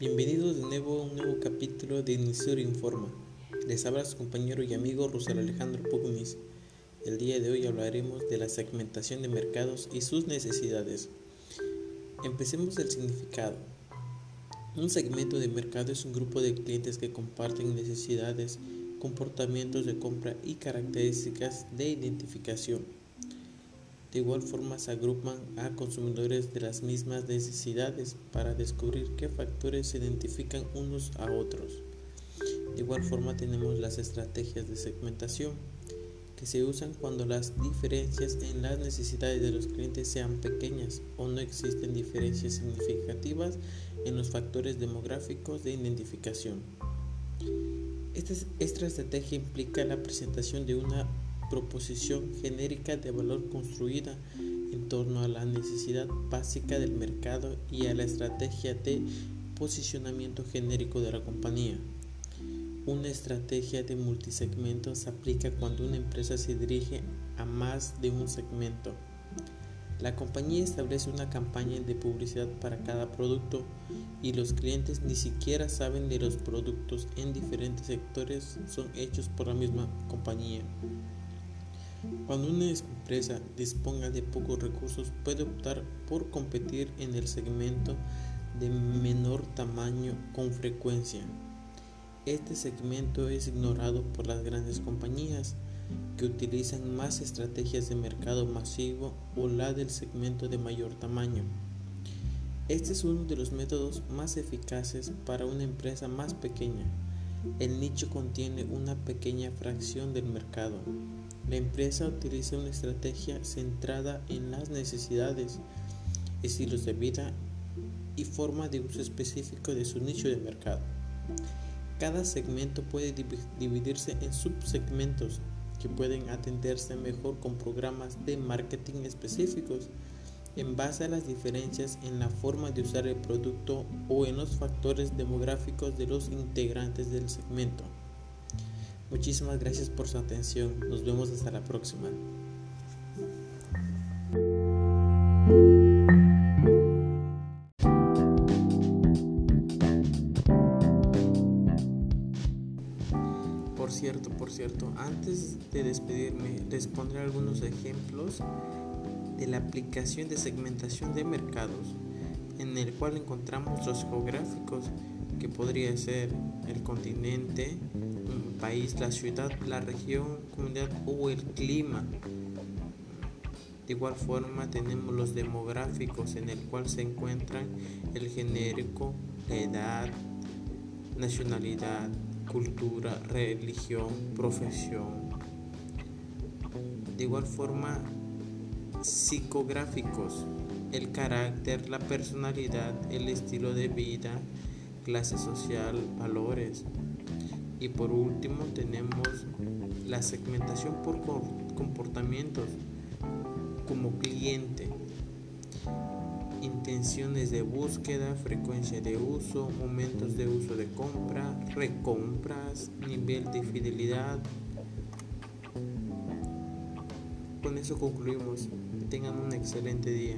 nuevo, un nuevo capítulo de Inisur Informa. Les habla su compañero y amigo Rusel Alejandro Pugmis. El día de hoy hablaremos de la segmentación de mercados y sus necesidades. Empecemos el significado. Un segmento de mercado es un grupo de clientes que comparten necesidades, comportamientos de compra y características de identificación. De igual forma se agrupan a consumidores de las mismas necesidades para descubrir qué factores se identifican unos a otros. De igual forma tenemos las estrategias de segmentación que se usan cuando las diferencias en las necesidades de los clientes sean pequeñas o no existen diferencias significativas en los factores demográficos de identificación. Esta, esta estrategia implica la presentación de una proposición genérica de valor construida en torno a la necesidad básica del mercado y a la estrategia de posicionamiento genérico de la compañía. Una estrategia de multisegmento se aplica cuando una empresa se dirige a más de un segmento. La compañía establece una campaña de publicidad para cada producto y los clientes ni siquiera saben de los productos en diferentes sectores son hechos por la misma compañía. Cuando una empresa disponga de pocos recursos puede optar por competir en el segmento de menor tamaño con frecuencia. Este segmento es ignorado por las grandes compañías que utilizan más estrategias de mercado masivo o la del segmento de mayor tamaño. Este es uno de los métodos más eficaces para una empresa más pequeña. El nicho contiene una pequeña fracción del mercado. La empresa utiliza una estrategia centrada en las necesidades, estilos de vida y forma de uso específico de su nicho de mercado. Cada segmento puede dividirse en subsegmentos que pueden atenderse mejor con programas de marketing específicos en base a las diferencias en la forma de usar el producto o en los factores demográficos de los integrantes del segmento. Muchísimas gracias por su atención. Nos vemos hasta la próxima. Por cierto, por cierto, antes de despedirme, les pondré algunos ejemplos de la aplicación de segmentación de mercados, en el cual encontramos los geográficos, que podría ser el continente, país, la ciudad, la región, comunidad o el clima. De igual forma tenemos los demográficos en el cual se encuentran el genérico, la edad, nacionalidad, cultura, religión, profesión. De igual forma psicográficos, el carácter, la personalidad, el estilo de vida, clase social, valores. Y por último tenemos la segmentación por comportamientos como cliente, intenciones de búsqueda, frecuencia de uso, momentos de uso de compra, recompras, nivel de fidelidad. Con eso concluimos. tengan un excelente día.